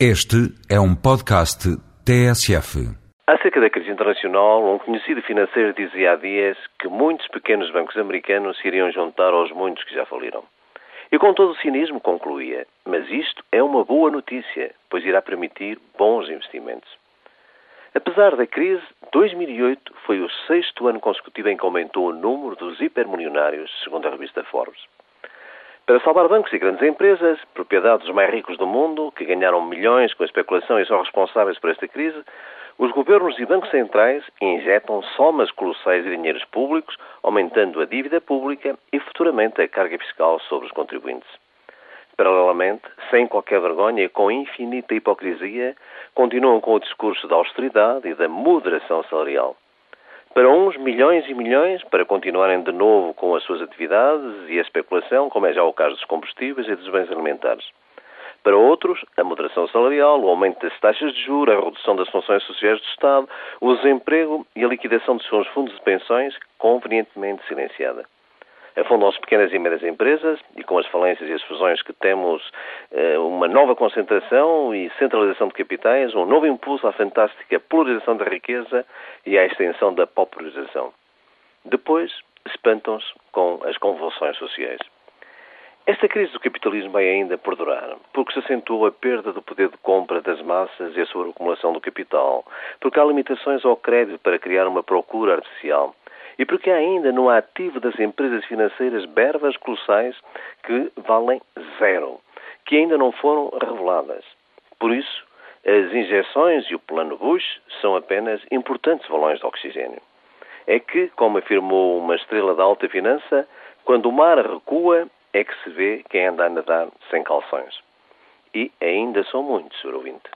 Este é um podcast TSF. Acerca da crise internacional, um conhecido financeiro dizia há dias que muitos pequenos bancos americanos se iriam juntar aos muitos que já faliram. E com todo o cinismo concluía: Mas isto é uma boa notícia, pois irá permitir bons investimentos. Apesar da crise, 2008 foi o sexto ano consecutivo em que aumentou o número dos hipermilionários, segundo a revista Forbes. Para salvar bancos e grandes empresas, propriedade dos mais ricos do mundo, que ganharam milhões com a especulação e são responsáveis por esta crise, os governos e bancos centrais injetam somas colossais de dinheiros públicos, aumentando a dívida pública e futuramente a carga fiscal sobre os contribuintes. Paralelamente, sem qualquer vergonha e com infinita hipocrisia, continuam com o discurso da austeridade e da moderação salarial. Para uns, milhões e milhões para continuarem de novo com as suas atividades e a especulação, como é já o caso dos combustíveis e dos bens alimentares. Para outros, a moderação salarial, o aumento das taxas de juros, a redução das funções sociais do Estado, o desemprego e a liquidação dos seus fundos de pensões, convenientemente silenciada afundam-se pequenas e médias empresas e com as falências e as fusões que temos eh, uma nova concentração e centralização de capitais, um novo impulso à fantástica polarização da riqueza e à extensão da popularização. Depois, espantam-se com as convulsões sociais. Esta crise do capitalismo vai ainda perdurar, porque se acentuou a perda do poder de compra das massas e a sua acumulação do capital, porque há limitações ao crédito para criar uma procura artificial e porque ainda no ativo das empresas financeiras verbas colossais que valem zero, que ainda não foram reveladas. Por isso, as injeções e o plano Bush são apenas importantes balões de oxigênio. É que, como afirmou uma estrela da alta finança, quando o mar recua é que se vê quem anda a nadar sem calções. E ainda são muitos, Sr. Ouvinte.